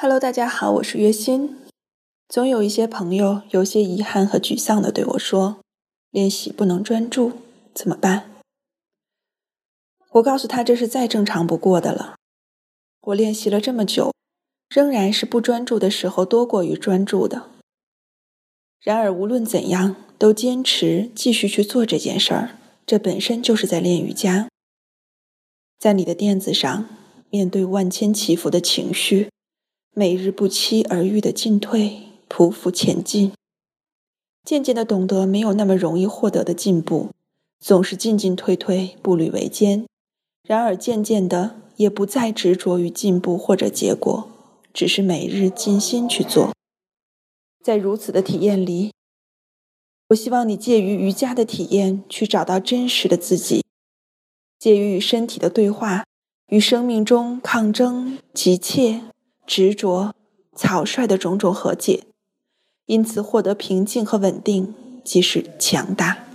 Hello，大家好，我是月心。总有一些朋友有些遗憾和沮丧的对我说：“练习不能专注，怎么办？”我告诉他这是再正常不过的了。我练习了这么久，仍然是不专注的时候多过于专注的。然而无论怎样，都坚持继续去做这件事儿，这本身就是在练瑜伽。在你的垫子上，面对万千起伏的情绪。每日不期而遇的进退，匍匐前进，渐渐的懂得没有那么容易获得的进步，总是进进退退，步履维艰。然而渐渐的，也不再执着于进步或者结果，只是每日尽心去做。在如此的体验里，我希望你介于瑜伽的体验，去找到真实的自己，介于与身体的对话，与生命中抗争、急切。执着、草率的种种和解，因此获得平静和稳定，即是强大。